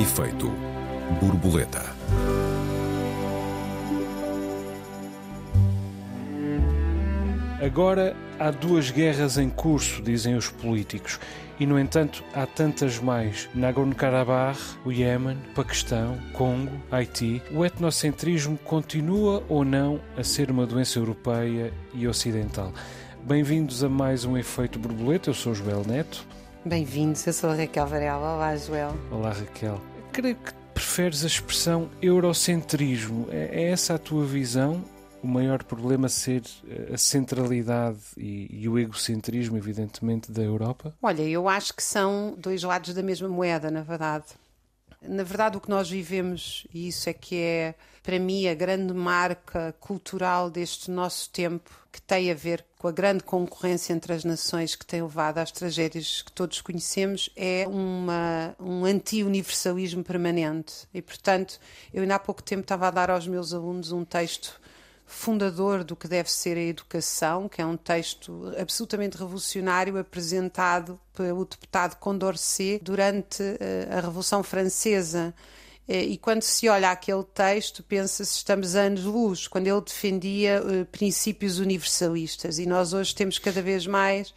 Efeito borboleta. Agora há duas guerras em curso, dizem os políticos, e no entanto há tantas mais. Nagorno-Karabakh, o Iémen, Paquistão, Congo, Haiti. O etnocentrismo continua ou não a ser uma doença europeia e ocidental? Bem-vindos a mais um Efeito Borboleta, eu sou Joel Neto. Bem-vindos, eu sou a Raquel Varela. Olá, Joel. Olá, Raquel. Creio que preferes a expressão eurocentrismo. É, é essa a tua visão? o maior problema ser eh, a centralidade e, e, o egocentrismo, evidentemente, da Europa? Olha, eu acho que são dois lados da mesma moeda, na verdade. Na verdade, o que nós vivemos, e isso é que é, para mim, a grande marca cultural deste nosso tempo, que tem a ver com a grande concorrência entre as nações que tem levado às tragédias que todos conhecemos, é uma, um anti-universalismo permanente. E, portanto, eu ainda há pouco tempo estava a dar aos meus alunos um texto fundador do que deve ser a educação, que é um texto absolutamente revolucionário apresentado pelo deputado Condorcet durante eh, a Revolução Francesa. Eh, e quando se olha aquele texto, pensa-se estamos anos-luz, quando ele defendia uh, princípios universalistas. E nós hoje temos cada vez mais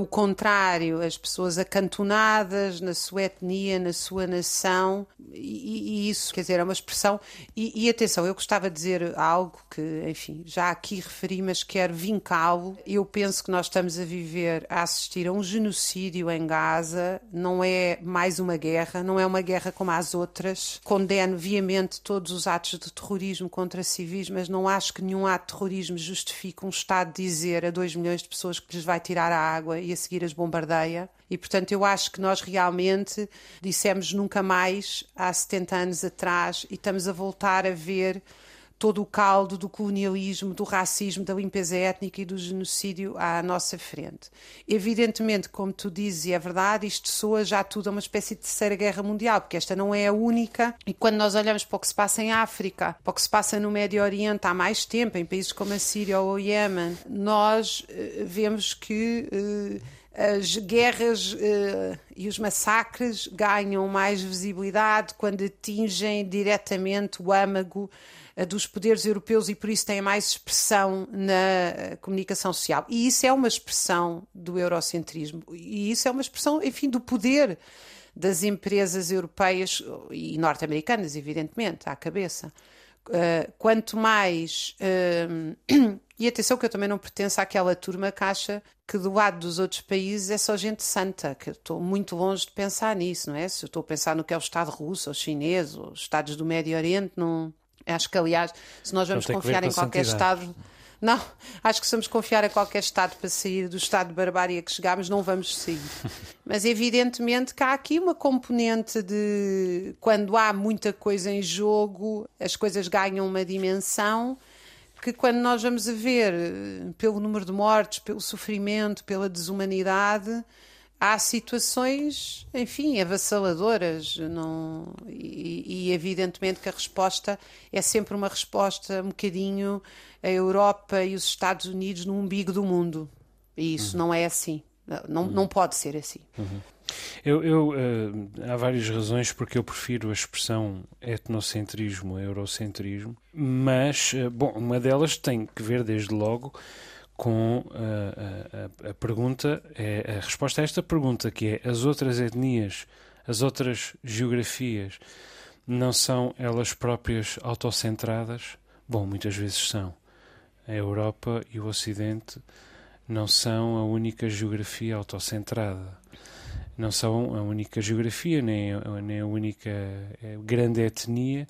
o contrário, as pessoas acantonadas na sua etnia, na sua nação, e, e isso, quer dizer, é uma expressão. E, e, atenção, eu gostava de dizer algo que, enfim, já aqui referi, mas quero vincá-lo. Eu penso que nós estamos a viver, a assistir a um genocídio em Gaza, não é mais uma guerra, não é uma guerra como as outras. Condeno viamente todos os atos de terrorismo contra civis, mas não acho que nenhum ato de terrorismo justifique um Estado dizer a 2 milhões de pessoas que lhes vai tirar a água água e a seguir as bombardeia. E, portanto, eu acho que nós realmente dissemos nunca mais há 70 anos atrás e estamos a voltar a ver todo o caldo do colonialismo, do racismo, da limpeza étnica e do genocídio à nossa frente. Evidentemente, como tu dizes, e é verdade, isto soa já tudo a uma espécie de terceira guerra mundial, porque esta não é a única. E quando nós olhamos para o que se passa em África, para o que se passa no Médio Oriente há mais tempo, em países como a Síria ou o Iémen, nós uh, vemos que. Uh, as guerras uh, e os massacres ganham mais visibilidade quando atingem diretamente o âmago dos poderes europeus e por isso têm mais expressão na comunicação social. E isso é uma expressão do eurocentrismo. E isso é uma expressão, enfim, do poder das empresas europeias e norte-americanas, evidentemente, à cabeça. Uh, quanto mais. Uh, e atenção que eu também não pertenço àquela turma que acha que do lado dos outros países é só gente santa, que estou muito longe de pensar nisso, não é? Se eu estou a pensar no que é o Estado russo, ou chinês, ou os Estados do Médio Oriente, não. Acho que, aliás, se nós vamos confiar em qualquer Estado. Não, acho que se vamos confiar a qualquer Estado para sair do estado de barbárie a que chegámos, não vamos sair. Mas evidentemente que há aqui uma componente de quando há muita coisa em jogo, as coisas ganham uma dimensão que quando nós vamos a ver pelo número de mortes, pelo sofrimento, pela desumanidade, há situações, enfim, avassaladoras. Não, e, e, evidentemente que a resposta é sempre uma resposta um bocadinho a Europa e os Estados Unidos no umbigo do mundo. E isso uhum. não é assim. Não, uhum. não pode ser assim. Uhum. Eu, eu uh, há várias razões porque eu prefiro a expressão etnocentrismo, eurocentrismo, mas, uh, bom, uma delas tem que ver desde logo com a, a, a, pergunta, é a resposta a esta pergunta, que é as outras etnias, as outras geografias, não são elas próprias autocentradas? Bom, muitas vezes são. A Europa e o Ocidente não são a única geografia autocentrada. Não são a única geografia, nem a, nem a única eh, grande etnia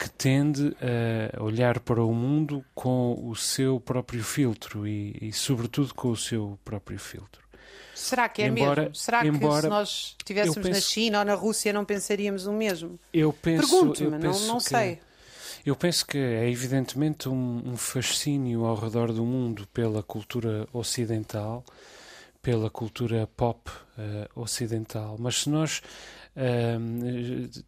que tende a olhar para o mundo com o seu próprio filtro e, e sobretudo, com o seu próprio filtro. Será que é embora, mesmo? Será embora, que se nós estivéssemos penso, na China ou na Rússia não pensaríamos o mesmo? Eu penso, Pergunto-me, não, não sei. Eu penso que é evidentemente um, um, fascínio ao redor do mundo pela cultura ocidental, pela cultura pop uh, ocidental, mas se nós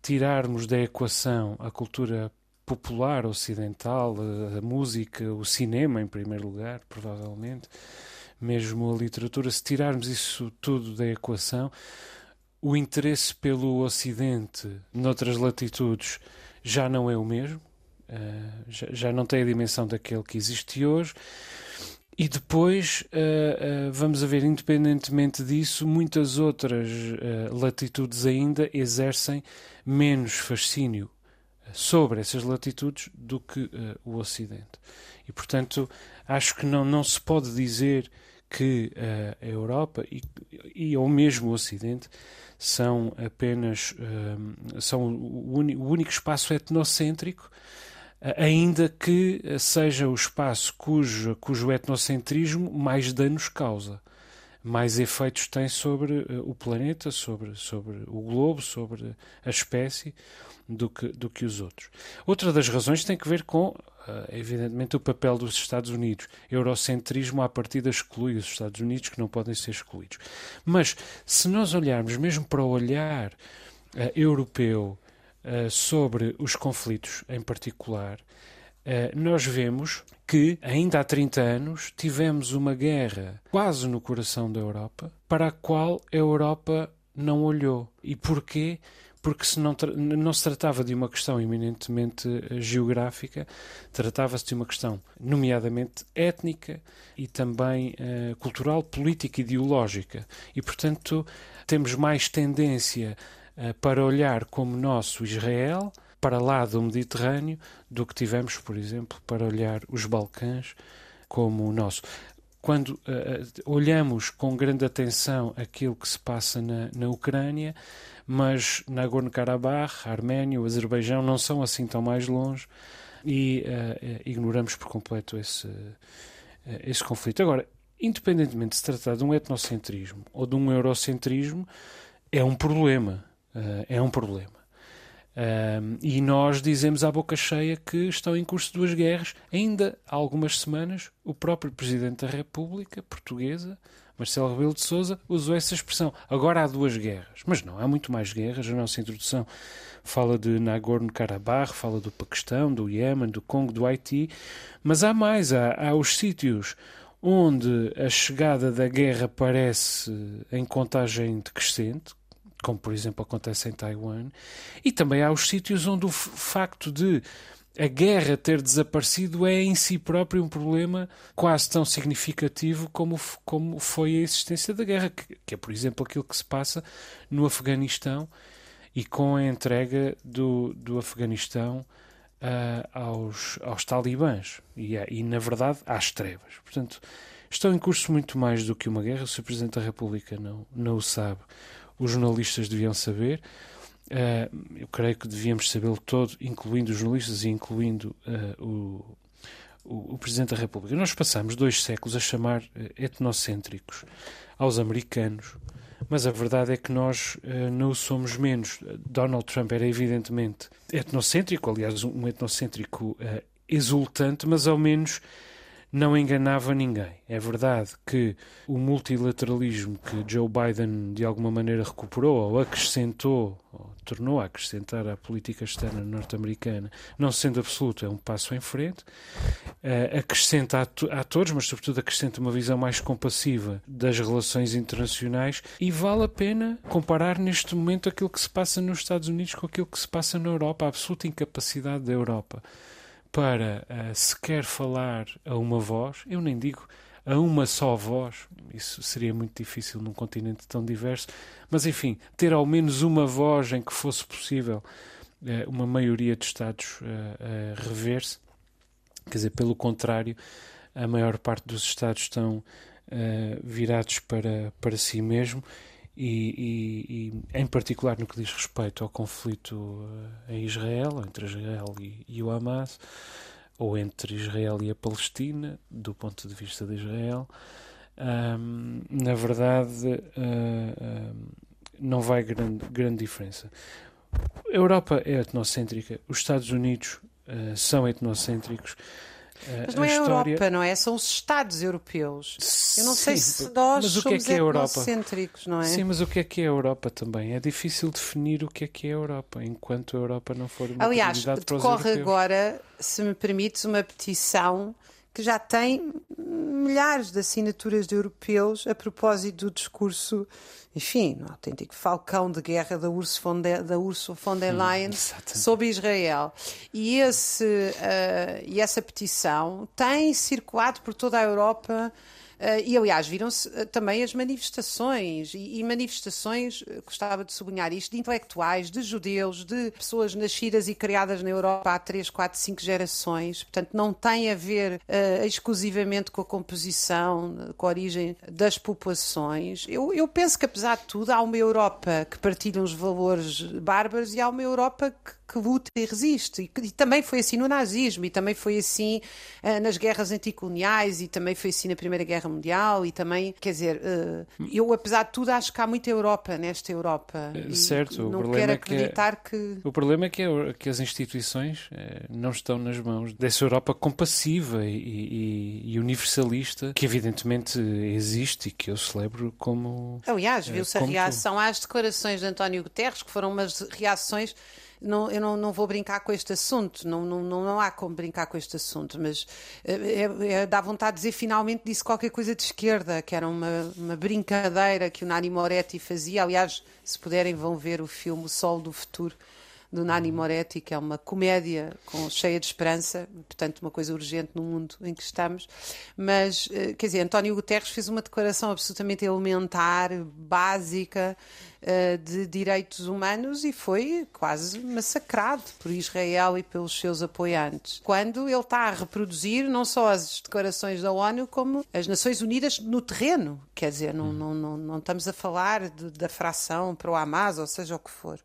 tirarmos da equação a cultura popular ocidental, a, a música, o cinema em primeiro lugar, provavelmente, mesmo a literatura, se tirarmos isso tudo da equação, o interesse pelo Ocidente noutras latitudes já não é o mesmo, uh, já, já, não tem a dimensão daquele que existe hoje. E depois uh, uh, vamos a ver, independentemente disso, muitas outras latitudes ainda exercem menos fascínio sobre essas latitudes do que o Ocidente. E, portanto, acho que não, não se pode dizer que a Europa e, e ou mesmo o Ocidente são apenas uh, são o, o, único espaço etnocêntrico, uh, ainda que seja o espaço cujo, cujo etnocentrismo mais danos causa, mais efeitos tem sobre uh, o planeta, sobre, sobre o globo, sobre a espécie, do que, do que os outros. Outra das razões tem que ver com Uh, evidentemente, o papel dos Estados Unidos. Eurocentrismo, à partida, exclui os Estados Unidos, que não podem ser excluídos. Mas, se nós olharmos mesmo para o olhar europeu uh, sobre os conflitos em particular, nós vemos que, ainda há 30 anos, tivemos uma guerra quase no coração da Europa, para a qual a Europa não olhou. E porquê? porque se não, não se tratava de uma questão eminentemente eh, geográfica, tratava-se de uma questão, nomeadamente étnica e também uh, cultural, política e ideológica. E, portanto, temos mais tendência uh, para olhar como nosso Israel, para lá do Mediterrâneo, do que tivemos, por exemplo, para olhar os Balcãs como o nosso quando uh, olhamos com grande atenção aquilo que se passa na, na Ucrânia, mas Nagorno-Karabakh, Arménia, o Azerbaijão não são assim tão mais longe e uh, ignoramos por completo esse, uh, esse conflito. Agora, independentemente de se tratar de um etnocentrismo ou de um eurocentrismo, é um problema. Uh, é um problema. e nós dizemos à boca cheia que estão em curso duas guerras. Ainda há algumas semanas, o próprio Presidente da República Portuguesa Marcelo Rebelo de Sousa usou essa expressão. Agora há duas guerras. Mas não, há muito mais guerras. A nossa introdução fala de Nagorno-Karabakh, fala do Paquistão, do Iémen, do Congo, do Haiti. Mas há mais. Há, há os sítios onde a chegada da guerra parece em contagem decrescente, como por exemplo acontece em Taiwan, e também há os sítios onde o facto de a guerra ter desaparecido é em si próprio um problema quase tão significativo como, como foi a existência da guerra, que, que é, por exemplo, aquilo que se passa no Afeganistão e com a entrega do, do Afeganistão uh, aos, aos talibãs e, e, na verdade, às trevas. Portanto, estão em curso muito mais do que uma guerra. O Sr. Presidente da República não, não o sabe. Os jornalistas deviam saber. Uh, eu creio que devíamos sabê-lo todo, incluindo os jornalistas e incluindo uh, o, o, Presidente da República. Nós passamos dois séculos a chamar uh, etnocêntricos aos americanos, mas a verdade é que nós não somos menos. Donald Trump era evidentemente etnocêntrico, aliás, um etnocêntrico exultante, mas ao menos não enganava ninguém. É verdade que o multilateralismo que Joe Biden de alguma maneira recuperou ou acrescentou, ou tornou a acrescentar à política externa norte-americana, não sendo absoluto, é um passo em frente. Uh, acrescenta atores, mas sobretudo acrescenta uma visão mais compassiva das relações internacionais e vale a pena comparar neste momento aquilo que se passa nos Estados Unidos com aquilo que se passa na Europa, a absoluta incapacidade da Europa para uh, sequer falar a uma voz, eu nem digo a uma só voz, isso seria muito difícil num continente tão diverso, mas enfim, ter ao menos uma voz em que fosse possível uh, uma maioria de Estados uh, rever-se. Quer dizer, pelo contrário, a maior parte dos Estados estão virados para, para si mesmo e, e, e, em particular no que diz respeito ao conflito eh, em Israel, entre Israel e, e, o Hamas, ou entre Israel e a Palestina, do ponto de vista de Israel, na verdade uh, não vai grande, grande diferença. A Europa é etnocêntrica, os Estados Unidos uh, são etnocêntricos. Mas não é a história... Europa, não é? São os Estados europeus. Eu não Sim, sei se nós mas o que é que é etnocêntricos, não é? Sim, mas o que é que é a Europa também? É difícil definir o que é que é a Europa, enquanto a Europa não for uma Aliás, decorre agora, se me permites, uma petição que já tem milhares de assinaturas de europeus a propósito do discurso, enfim, no autêntico falcão de guerra da Ursula von der, da Ursula von der Leyen hum, sobre Israel. E, esse, uh, e essa petição tem circulado por toda a Europa e, aliás, viram-se uh, também as manifestações, e, e manifestações, uh, gostava de sublinhar isto, de intelectuais, de judeus, de pessoas nascidas e criadas na Europa há 3, 4, 5 gerações. Portanto, não tem a ver exclusivamente com a composição, com a origem das populações. Eu, eu penso que, apesar de tudo, há uma Europa que partilha uns valores bárbaros e há uma Europa que que luta e resiste. E, e, também foi assim no nazismo, e também foi assim uh, nas guerras anticoloniais, e também foi assim na Primeira Guerra Mundial, e também, quer dizer, uh, eu apesar de tudo acho que há muita Europa nesta Europa. Eh, certo, não quero acreditar que, é, que, O problema é que, é, que as instituições não estão nas mãos dessa Europa compassiva e, e, e, universalista, que evidentemente existe e que eu celebro como. Aliás, viu-se a reação tu. às declarações de António Guterres, que foram umas reações não, eu não, não vou brincar com este assunto, não, não, não há como brincar com este assunto, mas é, é, dá vontade de dizer finalmente disse qualquer coisa de esquerda, que era uma, uma brincadeira que o Nani Moretti fazia. Aliás, se puderem, vão ver o filme O Sol do Futuro do Nani Moretti, que é uma comédia com, cheia de esperança, portanto, uma coisa urgente no mundo em que estamos. Mas, eh, quer dizer, António Guterres fez uma declaração absolutamente elementar, básica, eh, de direitos humanos e foi quase massacrado por Israel e pelos seus apoiantes. Quando ele está a reproduzir não só as declarações da ONU, como as Nações Unidas no terreno. Quer dizer, não, não, não, não estamos a falar de, da fração para o Hamas, ou seja o que for.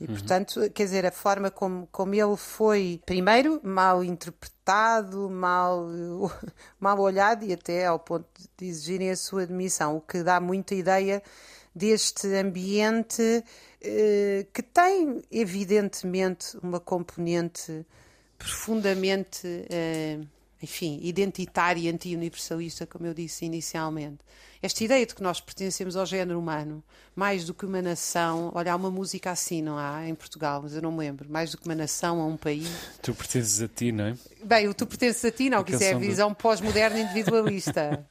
E, uhum. portanto, quer dizer, a forma como, como ele foi, primeiro, mal interpretado, mal, mal olhado e até ao ponto de exigirem a sua admissão, o que dá muita ideia deste ambiente eh, que tem, evidentemente, uma componente profundamente. Eh, enfim, identitária e anti-universalista, como eu disse inicialmente. Esta ideia de que nós pertencemos ao género humano, mais do que uma nação, olha, há uma música assim, não há, em Portugal, mas eu não me lembro, mais do que uma nação, a um país. Tu pertences a ti, não é? Bem, o tu pertences a ti, não, que isso é a visão do... pós-moderna individualista.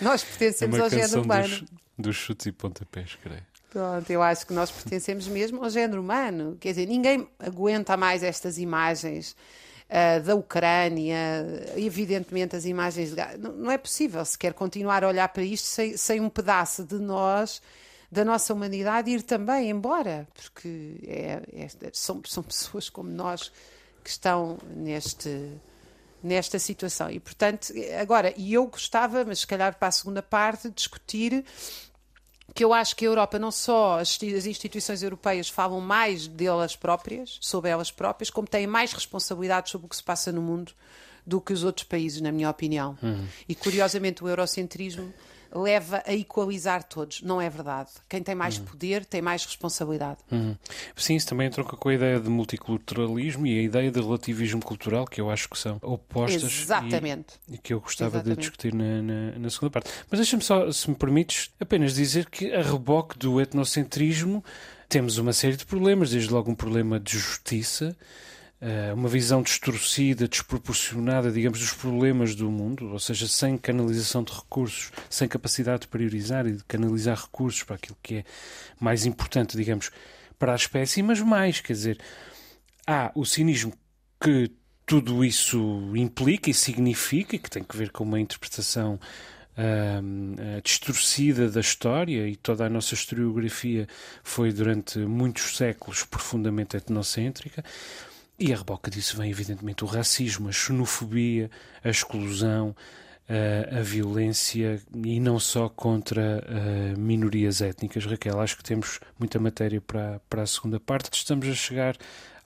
nós pertencemos é ao género humano. Dos, dos chutes e pontapés, creio. Pronto, eu acho que nós pertencemos mesmo ao género humano. Quer dizer, ninguém aguenta mais estas imagens uh, da Ucrânia, evidentemente as imagens de não, não, é possível sequer continuar a olhar para isto sem, sem um pedaço de nós da nossa humanidade ir também embora, porque é, é, são, são pessoas como nós que estão neste, nesta situação. E, portanto, agora, e eu gostava, mas se calhar para a segunda parte, discutir que eu acho que a Europa, não só as, instituições europeias falam mais delas próprias, sobre elas próprias, como têm mais responsabilidade sobre o que se passa no mundo do que os outros países, na minha opinião. Uhum. E curiosamente o eurocentrismo leva a equalizar todos. Não é verdade. Quem tem mais uhum. poder tem mais responsabilidade. Uhum. Sim, isso também entronca com a ideia de multiculturalismo e a ideia de relativismo cultural, que eu acho que são opostas. Exatamente. E, e que eu gostava Exatamente. de discutir na, na, na segunda parte. Mas deixa-me só, se me permites, apenas dizer que a reboque do etnocentrismo temos uma série de problemas, desde logo um problema de justiça uma visão distorcida, desproporcionada, digamos, dos problemas do mundo, ou seja, sem canalização de recursos, sem capacidade de priorizar e de canalizar recursos para aquilo que é mais importante, digamos, para a espécie, mas mais, quer dizer, há o cinismo que tudo isso implica e significa, que tem que ver com uma interpretação uh, distorcida da história, e toda a nossa historiografia foi durante muitos séculos profundamente etnocêntrica. E a reboca disso vem, evidentemente, o racismo, a xenofobia, a exclusão, a, a violência e não só contra uh, minorias étnicas. Raquel, acho que temos muita matéria para, para a segunda parte. Estamos a chegar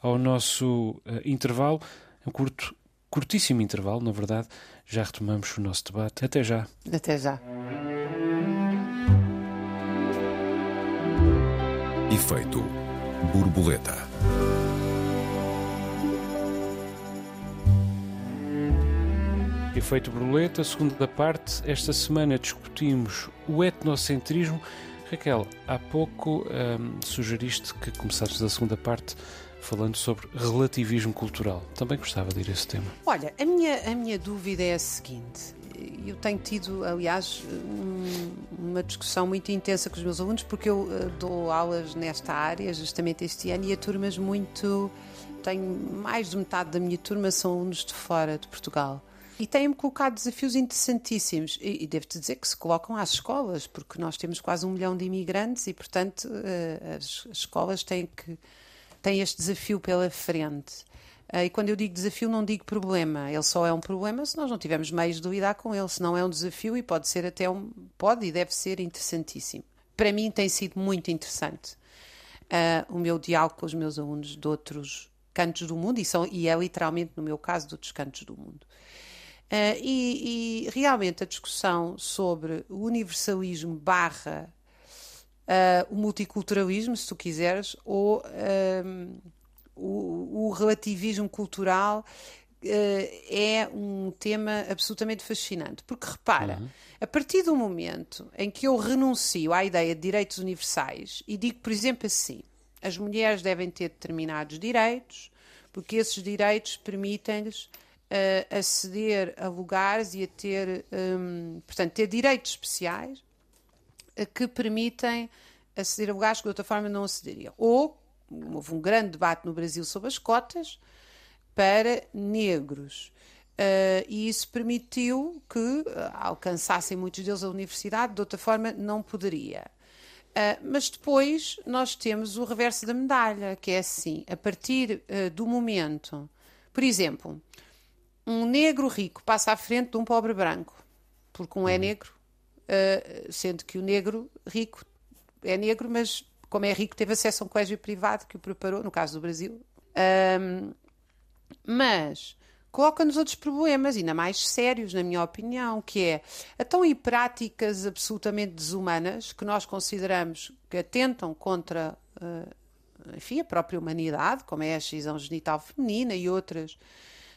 ao nosso uh, intervalo, um curto, curtíssimo intervalo, na verdade. Já retomamos o nosso debate. Até já. Até já. Efeito borboleta. Efeito Borboleta, segunda parte. Esta semana discutimos o etnocentrismo. Raquel, há pouco hum, sugeriste que começasses a segunda parte falando sobre relativismo cultural. Também gostava de ir a esse tema. Olha, a minha, a minha dúvida é a seguinte. Eu tenho tido, aliás, um, uma discussão muito intensa com os meus alunos, porque eu uh, dou aulas nesta área, justamente este ano, e a turmas muito. Tenho mais de metade da minha turma são alunos de fora de Portugal. E têm-me colocado desafios interessantíssimos. E, e devo-te dizer que se colocam às escolas, porque nós temos quase um milhão de imigrantes e, portanto, uh, as, as escolas têm que têm este desafio pela frente. Uh, e quando eu digo desafio, não digo problema. Ele só é um problema se nós não tivermos meios de lidar com ele. Se não é um desafio e pode ser até um. pode e deve ser interessantíssimo. Para mim tem sido muito interessante uh, o meu diálogo com os meus alunos de outros cantos do mundo, e, são, e é literalmente, no meu caso, de outros cantos do mundo. Uh, e, e, realmente a discussão sobre o universalismo barra uh, o multiculturalismo, se tu quiseres, ou uh, o, o, relativismo cultural é um tema absolutamente fascinante. Porque repara, uhum. a partir do momento em que eu renuncio à ideia de direitos universais e digo, por exemplo, assim, as mulheres devem ter determinados direitos, porque esses direitos permitem-lhes uh, aceder a lugares e a ter, um, portanto, ter direitos especiais uh, que permitem aceder a lugares que de outra forma não acederiam. Ou houve um grande debate no Brasil sobre as cotas para negros. Uh, e isso permitiu que uh, alcançassem muitos deles a universidade, de outra forma não poderia. Uh, mas depois nós temos o reverso da medalha, que é assim: a partir do momento, por exemplo, um negro rico passa à frente de um pobre branco, porque um é uhum. negro, uh, sendo que o negro rico é negro, mas como é rico, teve acesso a um colégio privado que o preparou, no caso do Brasil. Um, mas coloca-nos outros problemas, ainda mais sérios, na minha opinião, que é então e práticas absolutamente desumanas que nós consideramos que atentam contra uh, enfim, a própria humanidade, como é a excisão genital feminina e outras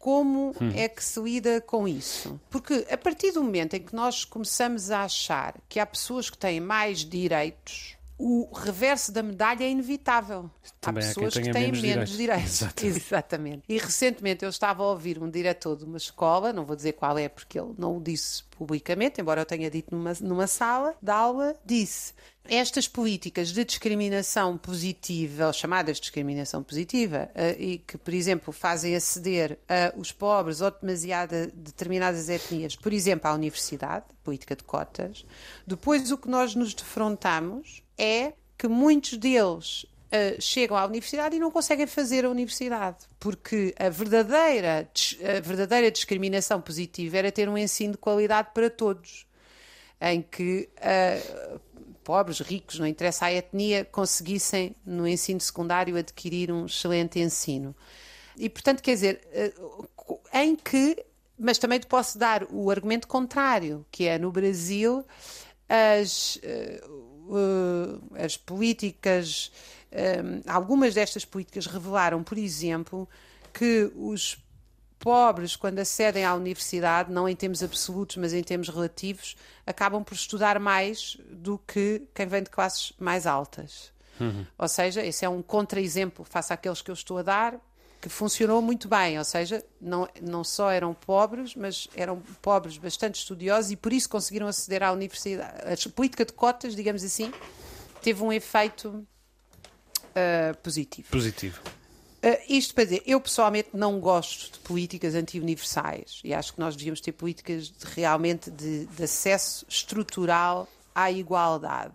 como hum. é que se lida com isso? Porque a partir do momento em que nós começamos a achar que há pessoas que têm mais direitos, o reverso da medalha é inevitável. Também há pessoas que têm menos, menos direitos. direitos. Exatamente. Exatamente. E recentemente eu estava a ouvir um diretor de uma escola, não vou dizer qual é porque ele não o disse publicamente, embora eu tenha dito numa, numa sala de aula, disse estas políticas de discriminação positiva, ou chamadas de discriminação positiva, uh, e que, por exemplo, fazem aceder uh, os pobres ou demasiada determinadas etnias, por exemplo, à universidade, política de cotas, depois o que nós nos defrontamos é que muitos deles Uh, chegam à universidade e não conseguem fazer a universidade, porque a verdadeira, a verdadeira discriminação positiva era ter um ensino de qualidade para todos, em que uh, pobres, ricos, não interessa a etnia, conseguissem no ensino secundário adquirir um excelente ensino. E, portanto, quer dizer, eh, em que. Mas também te posso dar o argumento contrário, que é no Brasil as, as políticas, eh, algumas destas políticas revelaram, por exemplo, que os pobres, quando acedem à universidade, não em termos absolutos, mas em termos relativos, acabam por estudar mais do que quem vem de classes mais altas. Uhum. Ou seja, esse é um contra-exemplo face àqueles que eu estou a dar, que funcionou muito bem. Ou seja, não, não só eram pobres, mas eram pobres bastante estudiosos e por isso conseguiram aceder à universidade. A política de cotas, digamos assim, teve um efeito uh, positivo. Positivo. Uh, isto para dizer, eu pessoalmente não gosto de políticas anti-universais e acho que nós devíamos ter políticas de, realmente de, de, acesso estrutural à igualdade.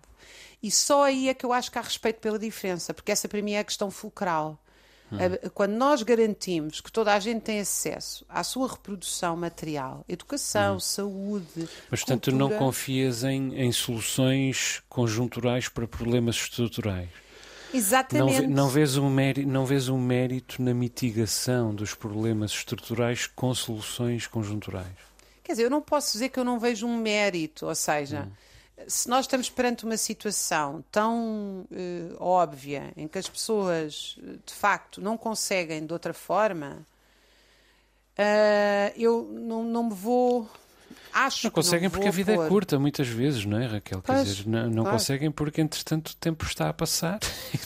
E só aí é que eu acho que há respeito pela diferença, porque essa para mim é a questão fulcral. Hum. Quando nós garantimos que toda a gente tem acesso à sua reprodução material, educação, hum. saúde. Mas, portanto, cultura... tu não confias em, em soluções conjunturais para problemas estruturais? Exatamente. Não, não, vês um mérito, não vês um mérito na mitigação dos problemas estruturais com soluções conjunturais? Quer dizer, eu não posso dizer que eu não vejo um mérito, ou seja, hum. Se nós estamos perante uma situação tão uh, óbvia em que as pessoas de facto não conseguem de outra forma, uh, eu não, não me vou acho não conseguem não porque a vida pôr... é curta, muitas vezes, não é, Raquel? Quer Pois, dizer, não, não claro. conseguem porque, entretanto, o tempo está a passar.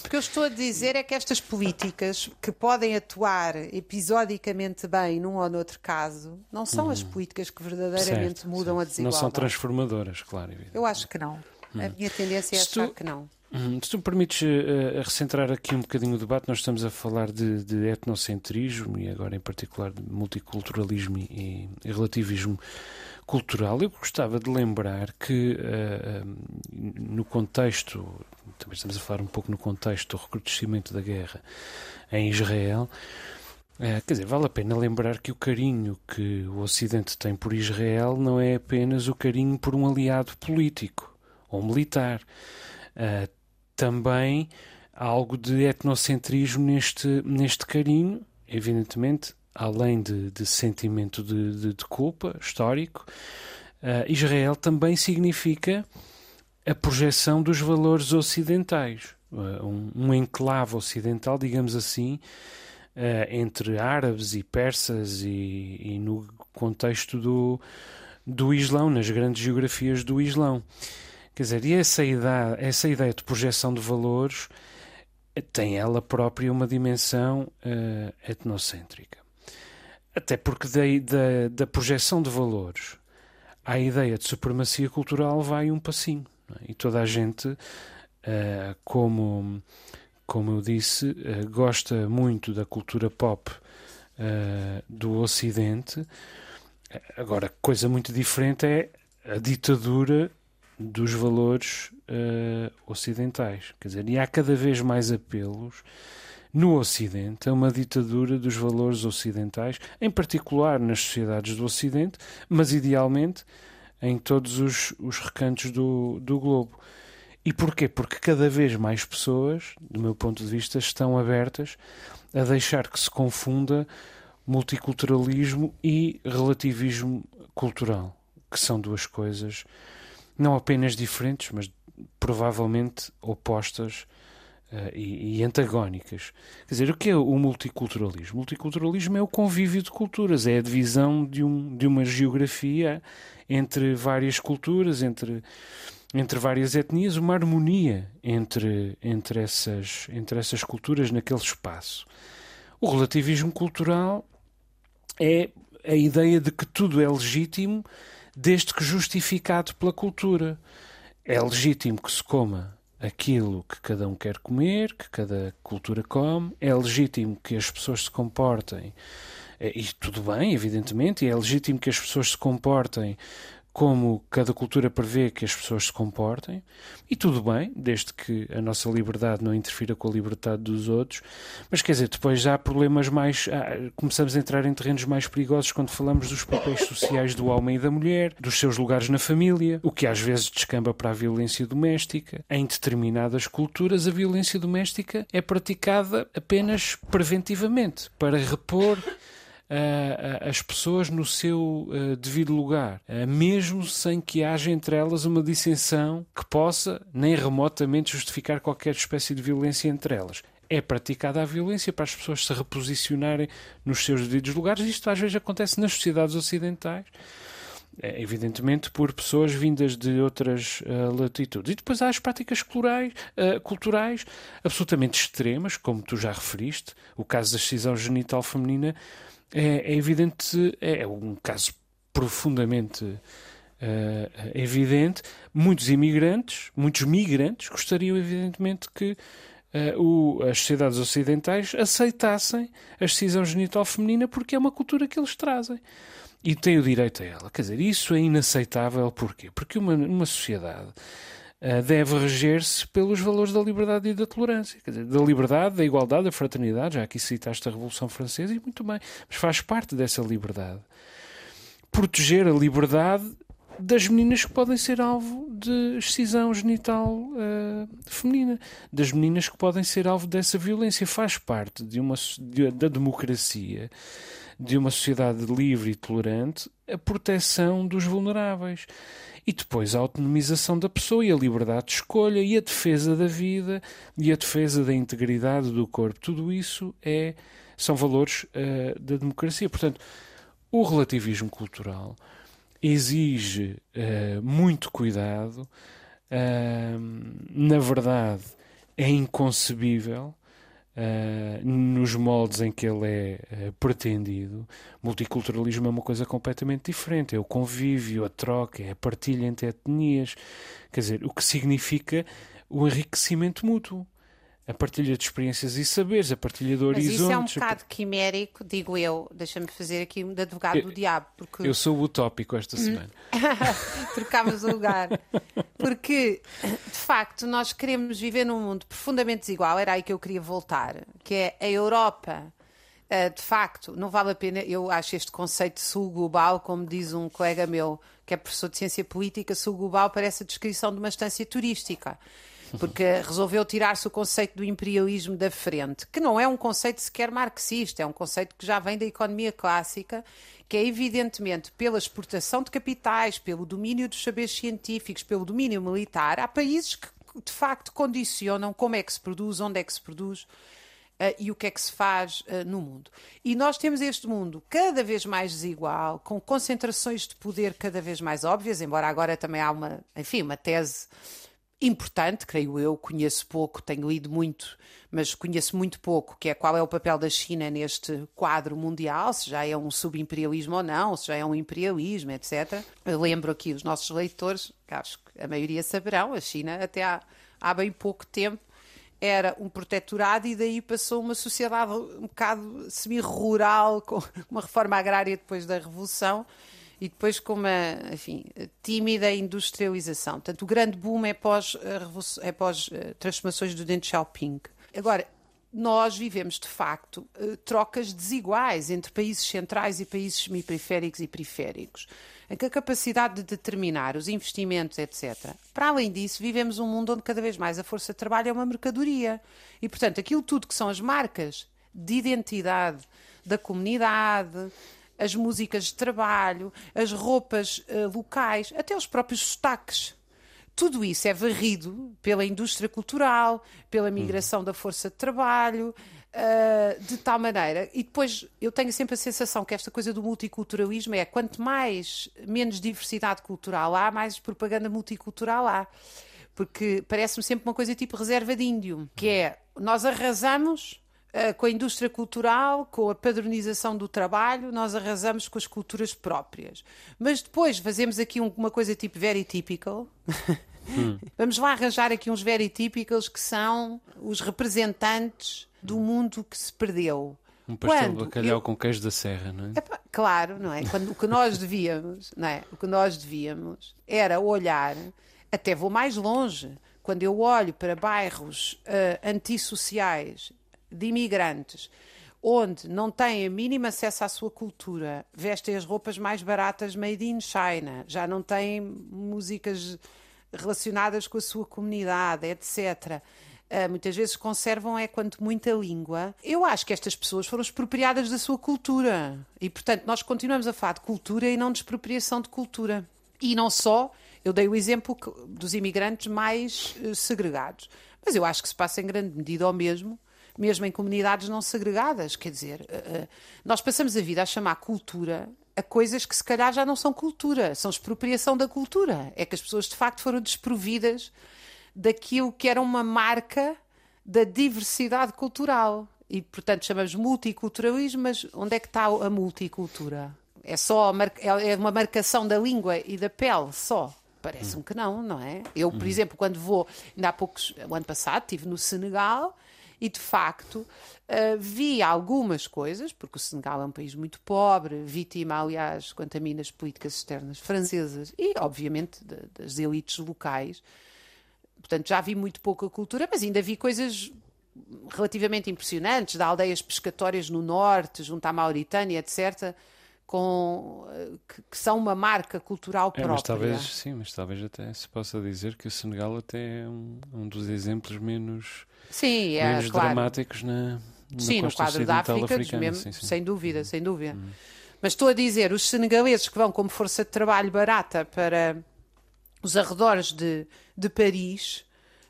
O que eu estou a dizer é que estas políticas que podem atuar episodicamente bem num ou noutro caso, não são as políticas que verdadeiramente Certo, mudam a certo. Não desigualdade. são transformadoras, claro. evidente. Eu acho que não. A minha tendência é Se tu- achar que não. Hum, Se tu me permites eh, recentrar aqui um bocadinho o debate, nós estamos a falar de, de etnocentrismo e agora em particular de multiculturalismo e, e relativismo cultural. Eu gostava de lembrar que eh, eh, no contexto, também estamos a falar um pouco no contexto do recrudescimento da guerra em Israel, eh, quer dizer, vale a pena lembrar que o carinho que o Ocidente tem por Israel não é apenas o carinho por um aliado político ou militar. Também algo de etnocentrismo neste, neste carinho, evidentemente, além de, de sentimento de, de- de culpa histórico. uh, Israel também significa a projeção dos valores ocidentais, uh, um, um enclave ocidental, digamos assim, uh, entre árabes e persas e, e no contexto do, do Islão, nas grandes geografias do Islão. Quer dizer, e essa ideia, essa ideia de projeção de valores tem ela própria uma dimensão etnocêntrica. Até porque da, da, da projeção de valores à ideia de supremacia cultural vai um passinho. é? E toda a gente, eh, como, como eu disse, eh, gosta muito da cultura pop eh, do Ocidente. Agora, coisa muito diferente é a ditadura dos valores ocidentais. Quer dizer, e há cada vez mais apelos no Ocidente a uma ditadura dos valores ocidentais, em particular nas sociedades do Ocidente, mas idealmente em todos os, os recantos do, do globo. E porquê? Porque cada vez mais pessoas, do meu ponto de vista, estão abertas a deixar que se confunda multiculturalismo e relativismo cultural, que são duas coisas não apenas diferentes, mas provavelmente opostas e, e antagónicas. Quer dizer, o que é o multiculturalismo? O multiculturalismo é o convívio de culturas, é a divisão de, um, de uma geografia entre várias culturas, entre, entre várias etnias, uma harmonia entre, entre, essas, entre essas culturas naquele espaço. O relativismo cultural é a ideia de que tudo é legítimo desde que justificado pela cultura. É legítimo que se coma aquilo que cada um quer comer, que cada cultura come, é legítimo que as pessoas se comportem, eh, e tudo bem, evidentemente, e é legítimo que as pessoas se comportem como cada cultura prevê que as pessoas se comportem, e tudo bem, desde que a nossa liberdade não interfira com a liberdade dos outros. Mas quer dizer, depois há problemas mais. ah, começamos a entrar em terrenos mais perigosos quando falamos dos papéis sociais do homem e da mulher, dos seus lugares na família, o que às vezes descamba para a violência doméstica. Em determinadas culturas, a violência doméstica é praticada apenas preventivamente, para repor as pessoas no seu uh, devido lugar, uh, mesmo sem que haja entre elas uma dissensão que possa nem remotamente justificar qualquer espécie de violência entre elas. É praticada a violência para as pessoas se reposicionarem nos seus devidos lugares. Isto às vezes acontece nas sociedades ocidentais. É, evidentemente por pessoas vindas de outras uh, latitudes. E depois há as práticas culturais, uh, culturais absolutamente extremas, como tu já referiste, o caso da excisão genital feminina é, é evidente, é um caso profundamente uh, evidente. Muitos imigrantes, muitos migrantes, gostariam evidentemente que uh, o, as sociedades ocidentais aceitassem a excisão genital feminina porque é uma cultura que eles trazem. E têm o direito a ela. Quer dizer, isso é inaceitável. Porquê? Porque uma, uma sociedade deve reger-se pelos valores da liberdade e da tolerância. Quer dizer, da liberdade, da igualdade, da fraternidade. Já aqui citaste a Revolução Francesa, e muito bem. Mas faz parte dessa liberdade. Proteger a liberdade das meninas que podem ser alvo de excisão genital uh, feminina, das meninas que podem ser alvo dessa violência. Faz parte de uma, de, da democracia de uma sociedade livre e tolerante a proteção dos vulneráveis. E depois a autonomização da pessoa e a liberdade de escolha e a defesa da vida e a defesa da integridade do corpo. Tudo isso é, são valores uh, da democracia. Portanto, o relativismo cultural exige uh, muito cuidado, uh, na verdade é inconcebível. Uh, nos moldes em que ele é pretendido, multiculturalismo é uma coisa completamente diferente. É o convívio, a troca, é a partilha entre etnias. Quer dizer, o que significa o enriquecimento mútuo a partilha de experiências e saberes, a partilha de horizontes. Mas isso é um bocado quimérico, digo eu, deixa-me fazer aqui um de advogado eu, do diabo. Porque... Eu sou utópico esta hum. semana. Trocámos o lugar. Porque, de facto, nós queremos viver num mundo profundamente desigual, era aí que eu queria voltar, que é a Europa. Eh, de facto, não vale a pena, eu acho este conceito de sul global, como diz um colega meu, que é professor de ciência política, sul global parece a descrição de uma estância turística porque resolveu tirar-se o conceito do imperialismo da frente, que não é um conceito sequer marxista, é um conceito que já vem da economia clássica, que é evidentemente pela exportação de capitais, pelo domínio dos saberes científicos, pelo domínio militar. Há países que de facto condicionam como é que se produz, onde é que se produz. Uh, e o que é que se faz uh, no mundo. E nós temos este mundo cada vez mais desigual, com concentrações de poder cada vez mais óbvias, embora agora também há uma, enfim, uma tese importante, creio eu, conheço pouco, tenho lido muito, mas conheço muito pouco, que é qual é o papel da China neste quadro mundial, se já é um subimperialismo ou não, se já é um imperialismo, etc. Eu lembro aqui os nossos leitores, que acho que a maioria saberão, a China até há, há bem pouco tempo era um protetorado e daí passou uma sociedade um bocado semi-rural, com uma reforma agrária depois da Revolução, e depois com uma, enfim, tímida industrialização. Portanto, o grande boom é pós, eh, é pós eh, transformações do Deng Xiaoping. Agora, nós vivemos de facto eh, trocas desiguais entre países centrais e países semiperiféricos e periféricos, em que a capacidade de determinar os investimentos, etc. Para além disso, vivemos um mundo onde cada vez mais a força de trabalho é uma mercadoria. E, portanto, aquilo tudo que são as marcas de identidade da comunidade, as músicas de trabalho, as roupas uh, locais, até os próprios sotaques. Tudo isso é varrido pela indústria cultural, pela migração da força de trabalho, uh, de tal maneira. E depois eu tenho sempre a sensação que esta coisa do multiculturalismo é quanto mais menos diversidade cultural há, mais propaganda multicultural há. Porque parece-me sempre uma coisa tipo reserva de índio, que é nós arrasamos com a indústria cultural, com a padronização do trabalho, nós arrasamos com as culturas próprias. Mas depois fazemos aqui uma coisa tipo very typical. Hum. Vamos lá arranjar aqui uns very typicals que são os representantes do mundo que se perdeu. Um pastel Quando de bacalhau eu... com queijo da serra, não é? claro, não é? Quando o que nós devíamos, não é? O que nós devíamos era olhar, até vou mais longe, quando eu olho para bairros uh, antissociais de imigrantes onde não têm o mínimo acesso à sua cultura, vestem as roupas mais baratas made in China, já não têm músicas relacionadas com a sua comunidade, etc. Uh, ah, muitas vezes conservam é quanto muita língua. Eu acho que estas pessoas foram expropriadas da sua cultura. E, portanto, nós continuamos a falar de cultura e não de expropriação de cultura. E não só, eu dei o exemplo dos imigrantes mais uh, segregados. Mas eu acho que se passa em grande medida ao mesmo mesmo em comunidades não segregadas. Quer dizer, eh, eh, nós passamos a vida a chamar cultura a coisas que se calhar já não são cultura, são expropriação da cultura. É que as pessoas de facto foram desprovidas daquilo que era uma marca da diversidade cultural. E, portanto, chamamos multiculturalismo, mas onde é que está a multicultura? É só é uma marcação da língua e da pele só? Parece-me que não, não é? Eu, por uhum. exemplo, quando vou, ainda há poucos, o ano passado, estive no Senegal e de facto uh, vi algumas coisas, porque o Senegal é um país muito pobre, vítima, aliás, quanto a mim, das políticas externas francesas e, obviamente, de, das elites locais. Portanto, já vi muito pouca cultura, mas ainda vi coisas relativamente impressionantes, de aldeias pescatórias no norte, junto à Mauritânia, etc., com, que, que, são uma marca cultural própria. É, mas talvez, sim, mas talvez até se possa dizer que o Senegal até é um, um dos exemplos menos sim, é, menos claro. dramáticos na, na sim, no quadro da África, mesmo, sim, sim. sem dúvida, sem dúvida. Hum. Mas estou a dizer, os senegaleses que vão como força de trabalho barata para os arredores de, de Paris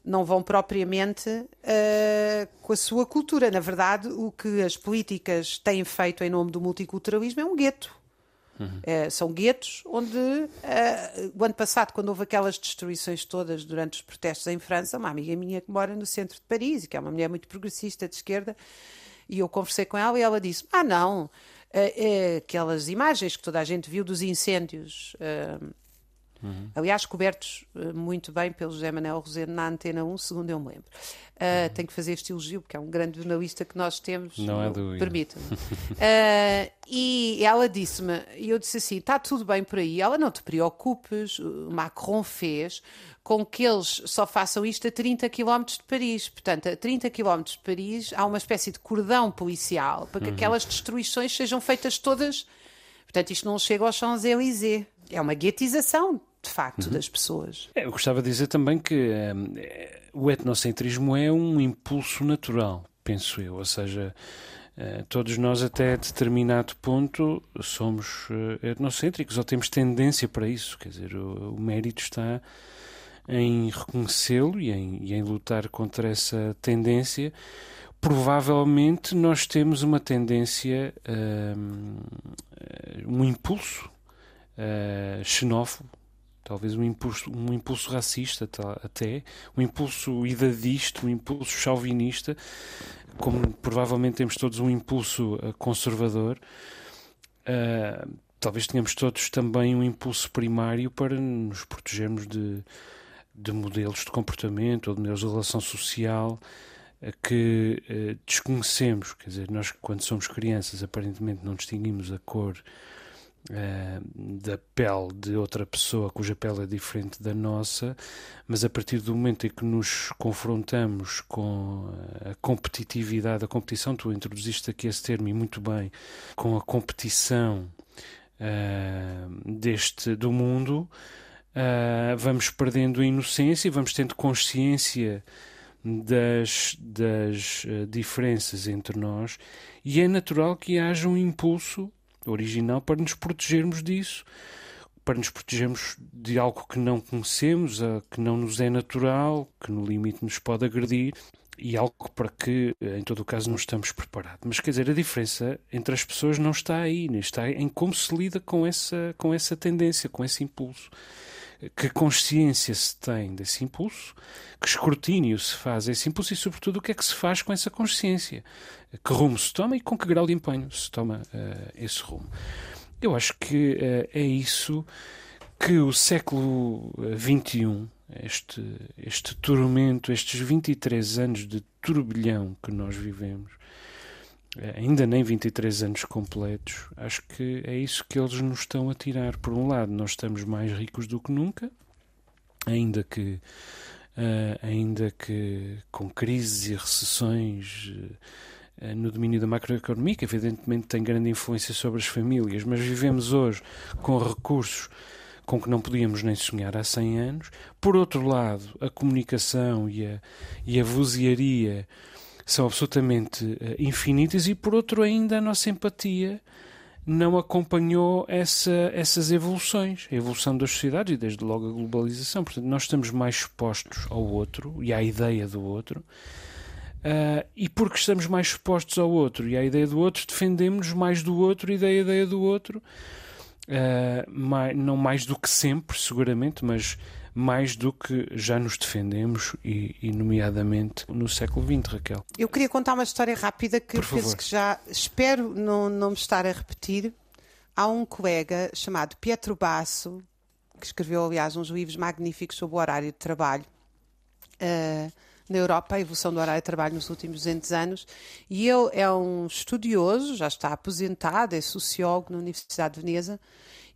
não vão propriamente uh, com a sua cultura. Na verdade, o que as políticas têm feito em nome do multiculturalismo é um gueto. Uhum. É, são guetos onde, uh, o ano passado, quando houve aquelas destruições todas durante os protestos em França, uma amiga minha que mora no centro de Paris e que é uma mulher muito progressista de esquerda, e eu conversei com ela e ela disse: Ah, não, uh, aquelas imagens que toda a gente viu dos incêndios. Uhum. Aliás, cobertos muito bem pelo José Manuel Rosendo na Antena 1, segundo eu me lembro. Uh, tenho que fazer este elogio, porque é um grande jornalista que nós temos. Não é do. Permita-me. uh, e ela disse-me, e eu disse assim: está tudo bem por aí. Ela não te preocupes, o Macron fez com que eles só façam isto a 30 km de Paris. Portanto, a 30 km de Paris há uma espécie de cordão policial para que uhum. aquelas destruições sejam feitas todas. Portanto, isto não chega aos Champs-Élysées. É uma guetização, de facto, uhum. das pessoas. É, eu gostava de dizer também que. é o etnocentrismo é um impulso natural, penso eu, ou seja, eh, todos nós até determinado ponto somos eh, etnocêntricos ou temos tendência para isso, quer dizer, o, o mérito está em reconhecê-lo e em, e em lutar contra essa tendência. Provavelmente nós temos uma tendência, um, eh, um impulso uh, xenófobo talvez um impulso, um impulso racista até, um impulso idadista, um impulso chauvinista, como provavelmente temos todos um impulso uh, conservador, uh, talvez tenhamos todos também um impulso primário para nos protegermos de, de modelos de comportamento ou de modelos de relação social uh, que desconhecemos. Quer dizer, nós quando somos crianças aparentemente não distinguimos a cor Uh, da pele de outra pessoa cuja pele é diferente da nossa, mas a partir do momento em que nos confrontamos com a competitividade, a competição, tu introduziste aqui esse termo e muito bem, com a competição uh, deste do mundo, uh, vamos perdendo a inocência e vamos tendo consciência das, das diferenças entre nós, e é natural que haja um impulso original para nos protegermos disso, para nos protegermos de algo que não conhecemos, que não nos é natural, que no limite nos pode agredir e algo para que, em todo o caso, não estamos preparados. Mas quer dizer, a diferença entre as pessoas não está aí, está em como se lida com essa, com essa tendência, com esse impulso. Que consciência se tem desse impulso, que escrutínio se faz a esse impulso e, sobretudo, o que é que se faz com essa consciência que rumo se toma e com que grau de empenho se toma uh, esse rumo. Eu acho que uh, é isso que o século XXI, este, este tormento, estes 23 anos de turbilhão que nós vivemos, eh, ainda nem 23 anos completos, acho que é isso que eles nos estão a tirar. Por um lado, nós estamos mais ricos do que nunca, ainda que, uh, ainda que com crises e recessões. Uh, eh, no domínio da macroeconomia, que evidentemente tem grande influência sobre as famílias, mas vivemos hoje com recursos com que não podíamos nem sonhar há 100 anos. Por outro lado, a comunicação e a, e a vozearia são absolutamente uh, infinitas, e por outro, ainda a nossa empatia não acompanhou essa, essas evoluções, a evolução das sociedades e desde logo a globalização. Portanto, nós estamos mais expostos ao outro e à ideia do outro Uh, e porque estamos mais expostos ao outro e à ideia do outro, defendemos mais do outro e da ideia do outro, uh, mais, não mais do que sempre, seguramente, mas mais do que já nos defendemos, e, e, nomeadamente no século XX, Raquel. Eu queria contar uma história rápida que Por penso favor. que já espero não, não me estar a repetir. Há um colega chamado Pietro Basso, que escreveu, aliás, uns livros magníficos sobre o horário de trabalho. Uh, na Europa, a evolução do horário de trabalho nos últimos 200 anos, e ele é um estudioso, já está aposentado, é sociólogo na Universidade de Veneza,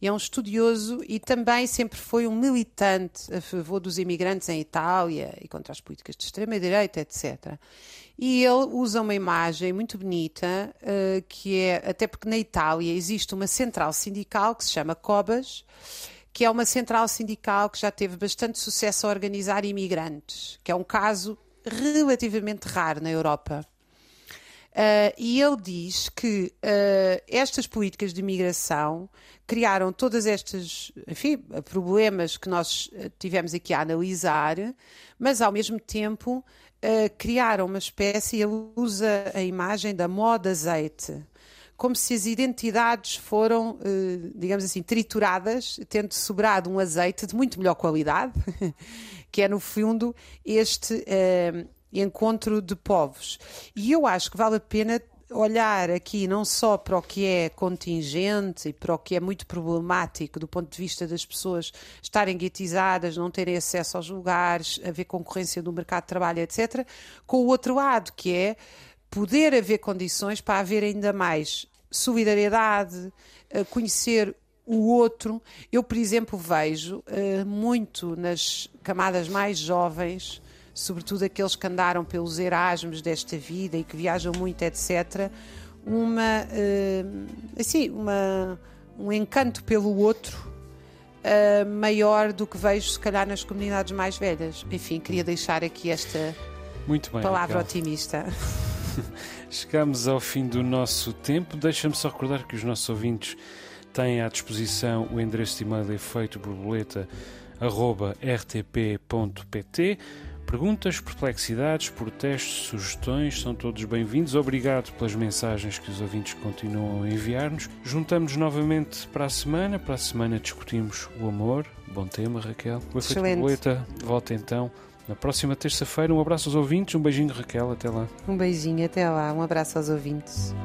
é um estudioso e também sempre foi um militante a favor dos imigrantes em Itália e contra as políticas de extrema-direita, etc. E ele usa uma imagem muito bonita, uh, que é, até porque na Itália existe uma central sindical que se chama COBAS, que é uma central sindical que já teve bastante sucesso a organizar imigrantes, que é um caso relativamente raro na Europa. Uh, e ele diz que uh, estas políticas de imigração criaram todas estas, enfim, problemas que nós tivemos aqui a analisar, mas ao mesmo tempo uh, criaram uma espécie, ele usa a imagem da moda azeite, como se as identidades foram, eh, digamos assim, trituradas, tendo sobrado um azeite de muito melhor qualidade, que é, no fundo, este eh, encontro de povos. E eu acho que vale a pena olhar aqui não só para o que é contingente e para o que é muito problemático do ponto de vista das pessoas estarem guetizadas, não terem acesso aos lugares, haver concorrência no mercado de trabalho, etc., com o outro lado, que é poder haver condições para haver ainda mais solidariedade, eh, conhecer o outro. Eu, por exemplo, vejo uh, muito nas camadas mais jovens sobretudo aqueles que andaram pelos Erasmus desta vida e que viajam muito, etc., uma, uh, assim, uma, um encanto pelo outro uh, maior do que vejo, se calhar, nas comunidades mais velhas. Enfim, queria deixar aqui esta muito bem, palavra Raquel. otimista. Chegamos ao fim do nosso tempo. Deixa-me só recordar que os nossos ouvintes têm à disposição o endereço de e-mail efeito borboleta rtp.pt Perguntas, perplexidades, protestos, sugestões são todos bem-vindos. Obrigado pelas mensagens que os ouvintes continuam a enviar-nos. Juntamos novamente para a semana. Para a semana discutimos o amor. Bom tema, Raquel. O efeito borboleta volta então na próxima terça-feira. Um abraço aos ouvintes, um beijinho, Raquel. Até lá. Um beijinho, até lá. Um abraço aos ouvintes.